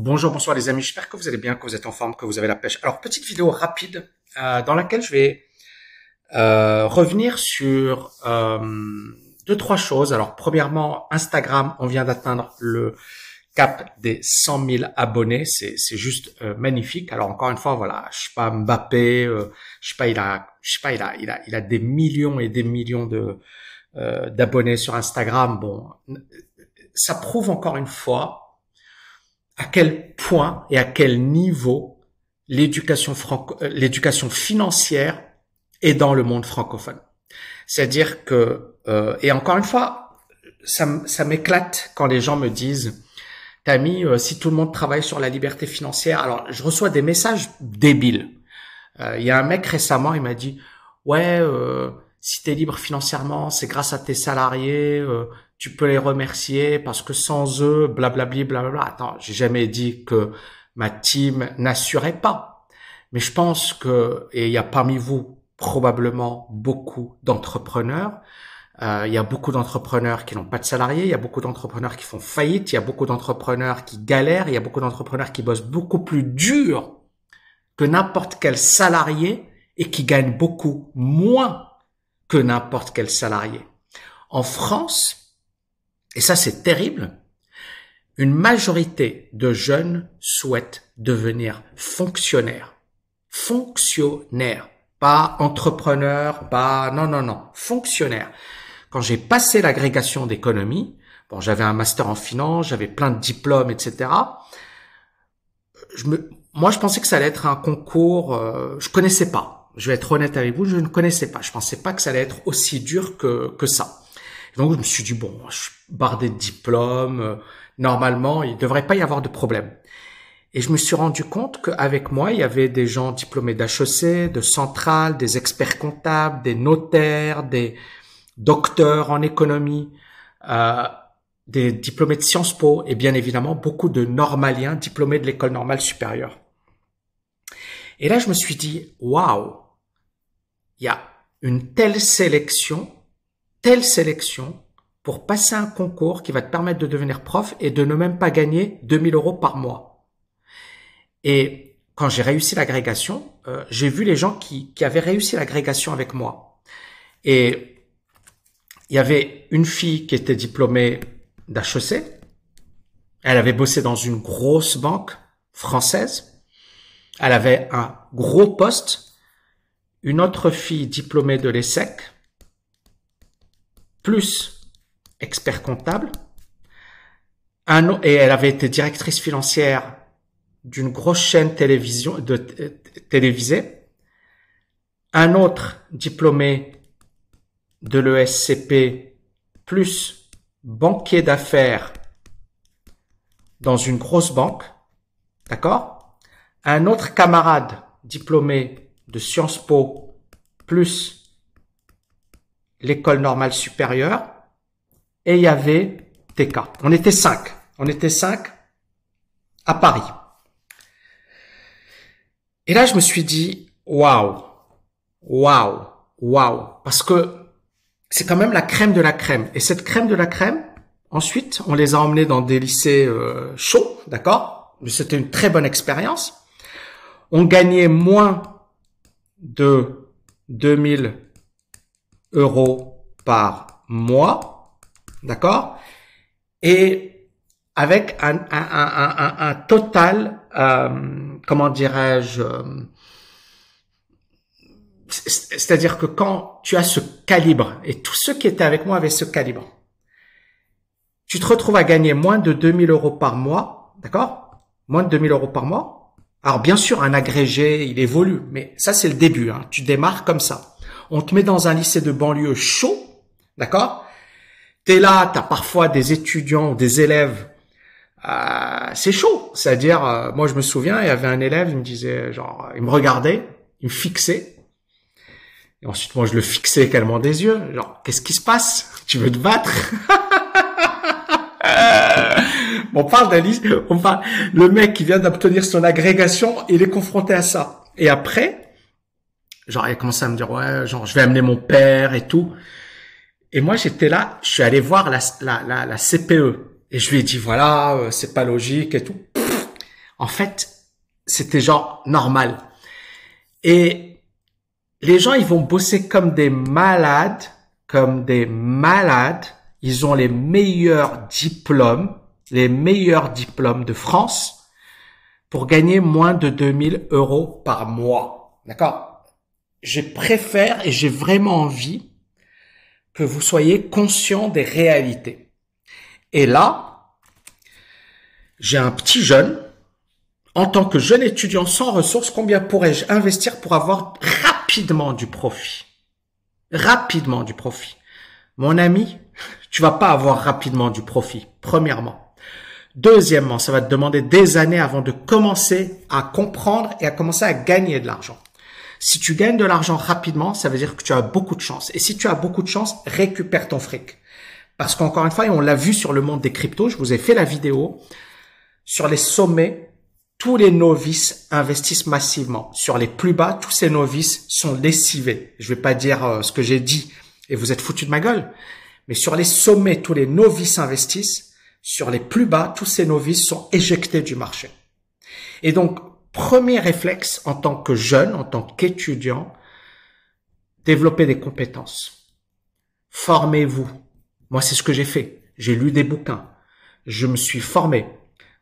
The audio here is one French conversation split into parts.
Bonjour, bonsoir les amis, j'espère que vous allez bien, que vous êtes en forme, que vous avez la pêche. Alors, petite vidéo rapide euh, dans laquelle je vais euh, revenir sur euh, deux, trois choses. Alors, premièrement, Instagram, on vient d'atteindre le cap des 100 000 abonnés, c'est juste euh, magnifique. Alors, encore une fois, voilà, je sais pas, Mbappé, euh, je sais pas, il a, je sais pas, il a, il a, il a des millions et des millions de d'abonnés sur Instagram. Bon, ça prouve encore une fois à quel point et à quel niveau euh, l'éducation financière est dans le monde francophone. C'est-à-dire que euh, et encore une fois, ça, m'éclate quand les gens me disent Tami, euh, si tout le monde travaille sur la liberté financière, alors je reçois des messages débiles. Il y a un mec récemment, il m'a dit ouais, si tu es libre financièrement, c'est grâce à tes salariés, tu peux les remercier parce que sans eux, blablabli, blablabla. Attends, j'ai jamais dit que ma team n'assurait pas. Mais je pense que, et il y a parmi vous probablement beaucoup d'entrepreneurs, euh, il y a beaucoup d'entrepreneurs qui n'ont pas de salariés, il y a beaucoup d'entrepreneurs qui font faillite, il y a beaucoup d'entrepreneurs qui galèrent, il y a beaucoup d'entrepreneurs qui bossent beaucoup plus dur que n'importe quel salarié et qui gagnent beaucoup moins que n'importe quel salarié. En France, et ça c'est terrible, une majorité de jeunes souhaitent devenir fonctionnaires. Fonctionnaires. Pas entrepreneurs, pas, non, non, non, fonctionnaires. Quand j'ai passé l'agrégation d'économie, bon, j'avais un master en finance, j'avais plein de diplômes, etc. Je me, moi, je pensais que ça allait être un concours, euh, je connaissais pas. Je vais être honnête avec vous, je ne connaissais pas. Je pensais pas que ça allait être aussi dur que, que ça. Donc je me suis dit bon, je suis bardé de diplômes, euh, normalement il devrait pas y avoir de problème. Et je me suis rendu compte qu'avec moi, il y avait des gens diplômés d'HEC, de Centrale, des experts comptables, des notaires, des docteurs en économie, euh, des diplômés de Sciences Po et bien évidemment beaucoup de normaliens diplômés de l'école normale supérieure. Et là, je me suis dit, waouh, il y a une telle sélection telle sélection pour passer un concours qui va te permettre de devenir prof et de ne même pas gagner 2000 euros par mois. Et quand j'ai réussi l'agrégation, euh, j'ai vu les gens qui, qui avaient réussi l'agrégation avec moi. Et il y avait une fille qui était diplômée d'HEC. Elle avait bossé dans une grosse banque française. Elle avait un gros poste. Une autre fille diplômée de l'ESSEC plus expert comptable. Un, et elle avait été directrice financière d'une grosse chaîne télévision, de, télévisée. Un autre diplômé de l'ESCP plus banquier d'affaires dans une grosse banque. D'accord? Un autre camarade diplômé de Sciences Po plus l'école normale supérieure, et il y avait TK. On était cinq. On était cinq à Paris. Et là, je me suis dit, waouh, waouh, waouh, parce que c'est quand même la crème de la crème. Et cette crème de la crème, ensuite, on les a emmenés dans des lycées euh, chauds, d'accord? C'était une très bonne expérience. On gagnait moins de 2000 euros par mois, d'accord? Et avec un, total, euh, comment dirais-je, euh, c'est-à-dire que quand tu as ce calibre, et tous ceux qui étaient avec moi avaient ce calibre, tu te retrouves à gagner moins de 2000 euros par mois, d'accord? Moins de 2000 euros par mois. Alors bien sûr, un agrégé, il évolue, mais ça c'est le début. Hein. Tu démarres comme ça on te met dans un lycée de banlieue chaud, d'accord? T'es là, t'as parfois des étudiants, des élèves, euh, c'est chaud. C'est-à-dire, euh, moi je me souviens, il y avait un élève, il me disait, genre, il me regardait, il me fixait, et ensuite moi je le fixais également des yeux, genre, qu'est-ce qui se passe? Tu veux te battre? On parle d'un lycée, on parle, le mec qui vient d'obtenir son agrégation, il est confronté à ça. Et après, Genre, il a commencé à me dire, ouais, genre, je vais amener mon père et tout. Et moi, j'étais là, je suis allé voir la, la, la, la, CPE. Et je lui ai dit, voilà, euh, c'est pas logique et tout. En fait, c'était genre normal. Et les gens, ils vont bosser comme des malades, comme des malades. Ils ont les meilleurs diplômes, les meilleurs diplômes de France pour gagner moins de 2000 euros par mois. D'accord? Je préfère et j'ai vraiment envie que vous soyez conscient des réalités. Et là, j'ai un petit jeune en tant que jeune étudiant sans ressources, combien pourrais-je investir pour avoir rapidement du profit? Rapidement du profit. Mon ami, tu vas pas avoir rapidement du profit, premièrement. Deuxièmement, ça va te demander des années avant de commencer à comprendre et à commencer à gagner de l'argent. Si tu gagnes de l'argent rapidement, ça veut dire que tu as beaucoup de chance. Et si tu as beaucoup de chance, récupère ton fric. Parce qu'encore une fois, et on l'a vu sur le monde des cryptos, je vous ai fait la vidéo sur les sommets tous les novices investissent massivement. Sur les plus bas, tous ces novices sont lessivés. Je vais pas dire euh, ce que j'ai dit et vous êtes foutus de ma gueule. Mais sur les sommets, tous les novices investissent. Sur les plus bas, tous ces novices sont éjectés du marché. Et donc, premier réflexe en tant que jeune, en tant qu'étudiant, développer des compétences. Formez-vous. Moi, c'est ce que j'ai fait. J'ai lu des bouquins. Je me suis formé.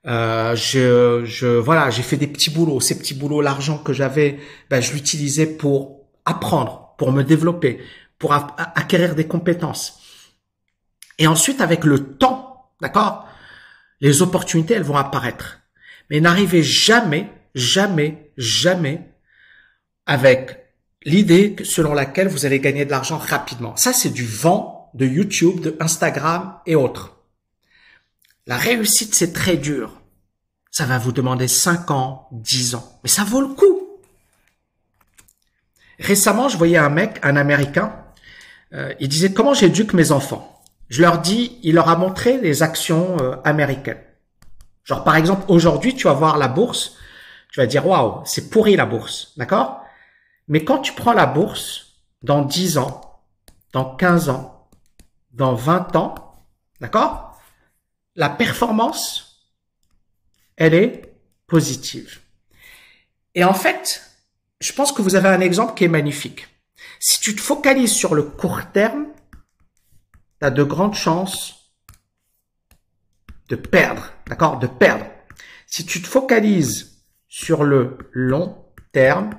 Euh, je, je, voilà, j'ai fait des petits boulots. Ces petits boulots, l'argent que j'avais, ben, je l'utilisais pour apprendre, pour me développer, pour acquérir des compétences. Et ensuite, avec le temps, d'accord, les opportunités, elles vont apparaître. Mais n'arrivez jamais, jamais, jamais avec l'idée selon laquelle vous allez gagner de l'argent rapidement. Ça, c'est du vent de YouTube, de Instagram et autres. La réussite, c'est très dur. Ça va vous demander 5 ans, 10 ans. Mais ça vaut le coup. Récemment, je voyais un mec, un Américain, euh, il disait comment j'éduque mes enfants? Je leur dis, il leur a montré les actions euh, américaines. Genre par exemple, aujourd'hui, tu vas voir la bourse, tu vas dire waouh, c'est pourri la bourse, d'accord? Mais quand tu prends la bourse dans 10 ans, dans 15 ans, dans 20 ans, d'accord? La performance, elle est positive. Et en fait, je pense que vous avez un exemple qui est magnifique. Si tu te focalises sur le court terme, tu as de grandes chances de perdre, d'accord? De perdre. Si tu te focalises sur le long terme,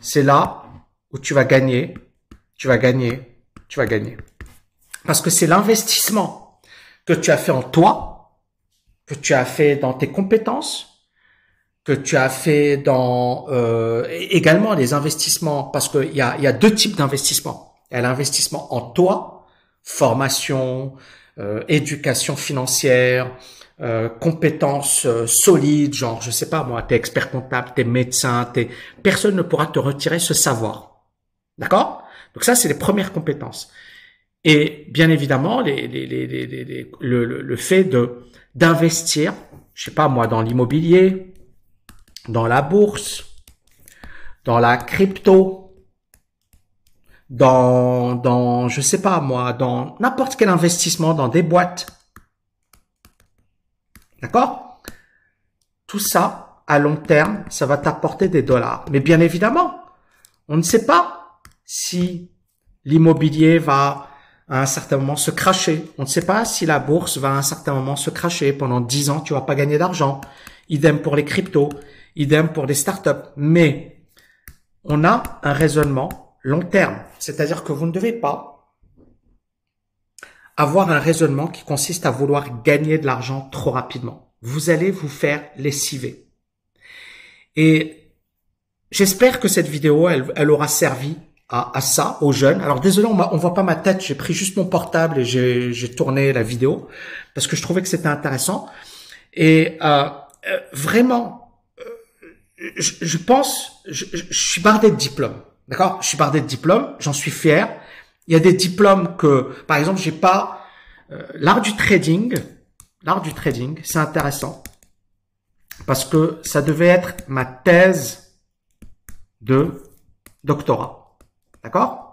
c'est là où tu vas gagner, tu vas gagner, tu vas gagner. Parce que c'est l'investissement que tu as fait en toi, que tu as fait dans tes compétences, que tu as fait dans euh, également les investissements, parce qu'il y a, y a deux types d'investissements. Il y a l'investissement en toi, formation, euh, éducation financière, euh, compétences euh, solides, genre je sais pas moi, t'es expert comptable, t'es médecin, t'es personne ne pourra te retirer ce savoir. D'accord? Donc ça c'est les premières compétences. Et bien évidemment, les, les, les, le, le, fait de d'investir, je sais pas moi, dans l'immobilier, dans la bourse, dans la crypto, dans, dans, je sais pas moi, dans n'importe quel investissement, dans des boîtes. D'accord? Tout ça, à long terme, ça va t'apporter des dollars. Mais bien évidemment, on ne sait pas si l'immobilier va à un certain moment se cracher. On ne sait pas si la bourse va à un certain moment se cracher. Pendant 10 ans, tu vas pas gagner d'argent. Idem pour les cryptos, idem pour les startups. Mais on a un raisonnement long terme. C'est-à-dire que vous ne devez pas avoir un raisonnement qui consiste à vouloir gagner de l'argent trop rapidement. Vous allez vous faire lessiver. Et j'espère que cette vidéo, elle, elle aura servi à, ça aux jeunes. Alors désolé, on, on voit pas ma tête, j'ai pris juste mon portable et j'ai tourné la vidéo parce que je trouvais que c'était intéressant. Et euh, euh vraiment, euh, je, je, pense, je, je, suis bardé de diplômes, d'accord? Je suis bardé de diplômes, j'en suis fier. Il y a des diplômes que, par exemple, j'ai pas euh, l'art du trading. L'art du trading, c'est intéressant parce que ça devait être ma thèse de doctorat. D'accord?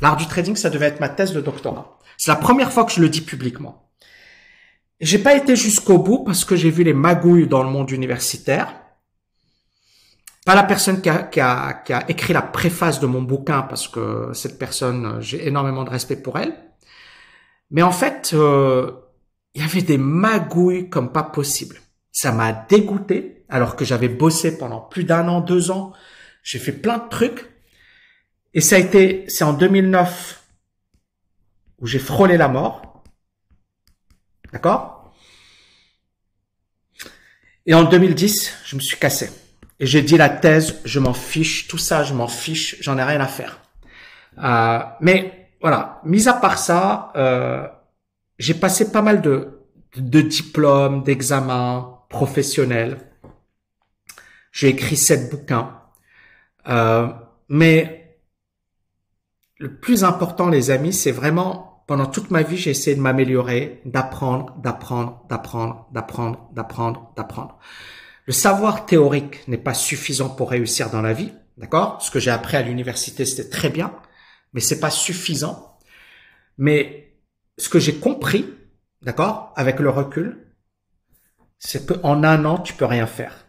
L'art du trading, ça devait être ma thèse de doctorat. C'est la première fois que je le dis publiquement. j'ai pas été jusqu'au bout parce que j'ai vu les magouilles dans le monde universitaire. Pas la personne qui a, écrit la préface de mon bouquin parce que cette personne, j'ai énormément de respect pour elle. Mais en fait, euh, il y avait des magouilles comme pas possible. Ça m'a dégoûté alors que j'avais bossé pendant plus d'un an, deux ans. J'ai fait plein de trucs. Et ça a été, c'est en 2009 où j'ai frôlé la mort. D'accord? Et en 2010, je me suis cassé. Et j'ai dit la thèse, je m'en fiche, tout ça, je m'en fiche, j'en ai rien à faire. Euh, mais voilà, mis à part ça, euh, j'ai passé pas mal de, diplômes, d'examens professionnels. J'ai écrit sept bouquins. Euh, mais le plus important, les amis, c'est vraiment pendant toute ma vie, j'ai essayé de m'améliorer, d'apprendre, d'apprendre, d'apprendre, d'apprendre, d'apprendre, d'apprendre. Le savoir théorique n'est pas suffisant pour réussir dans la vie, d'accord? Ce que j'ai appris à l'université, c'était très bien, mais c'est pas suffisant. Mais ce que j'ai compris, d'accord, avec le recul, c'est qu'en un an, tu peux rien faire.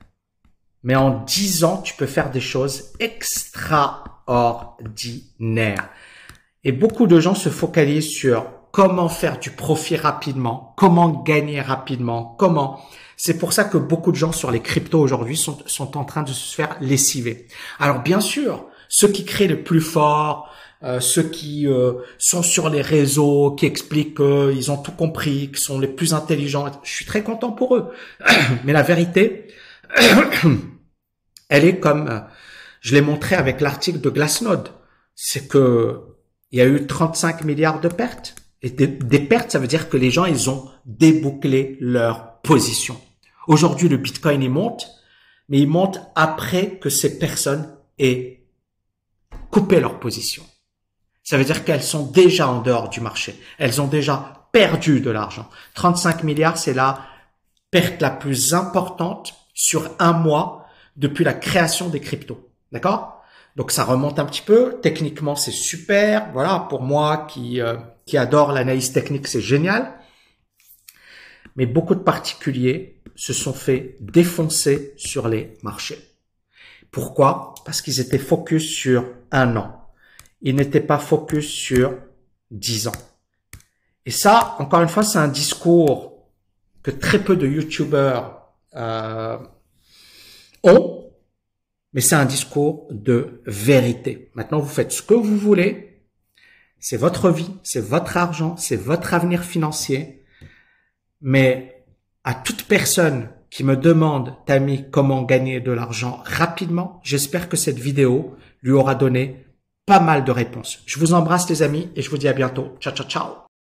Mais en dix ans, tu peux faire des choses extraordinaires. Et beaucoup de gens se focalisent sur comment faire du profit rapidement, comment gagner rapidement, comment. C'est pour ça que beaucoup de gens sur les cryptos aujourd'hui sont, en train de se faire lessiver. Alors bien sûr, ceux qui créent le plus fort, euh, ceux qui euh, sont sur les réseaux, qui expliquent qu'ils ont tout compris, qui sont les plus intelligents, je suis très content pour eux. Mais la vérité, elle est comme, je l'ai montré avec l'article de Glassnode, c'est que il y a eu 35 milliards de pertes. Et des, pertes, ça veut dire que les gens, ils ont débouclé leur position. Aujourd'hui, le Bitcoin, il monte, mais il monte après que ces personnes aient coupé leur position. Ça veut dire qu'elles sont déjà en dehors du marché. Elles ont déjà perdu de l'argent. 35 milliards, c'est la perte la plus importante sur un mois depuis la création des cryptos. D'accord? Donc ça remonte un petit peu. Techniquement, c'est super. Voilà, pour moi qui euh, qui adore l'analyse technique, c'est génial. Mais beaucoup de particuliers se sont fait défoncer sur les marchés. Pourquoi? Parce qu'ils étaient focus sur un an. Ils n'étaient pas focus sur dix ans. Et ça, encore une fois, c'est un discours que très peu de YouTubers euh, ont mais c'est un discours de vérité. Maintenant, vous faites ce que vous voulez. C'est votre vie, c'est votre argent, c'est votre avenir financier. Mais à toute personne qui me demande, Tammy, comment gagner de l'argent rapidement, j'espère que cette vidéo lui aura donné pas mal de réponses. Je vous embrasse les amis et je vous dis à bientôt. Ciao, ciao, ciao.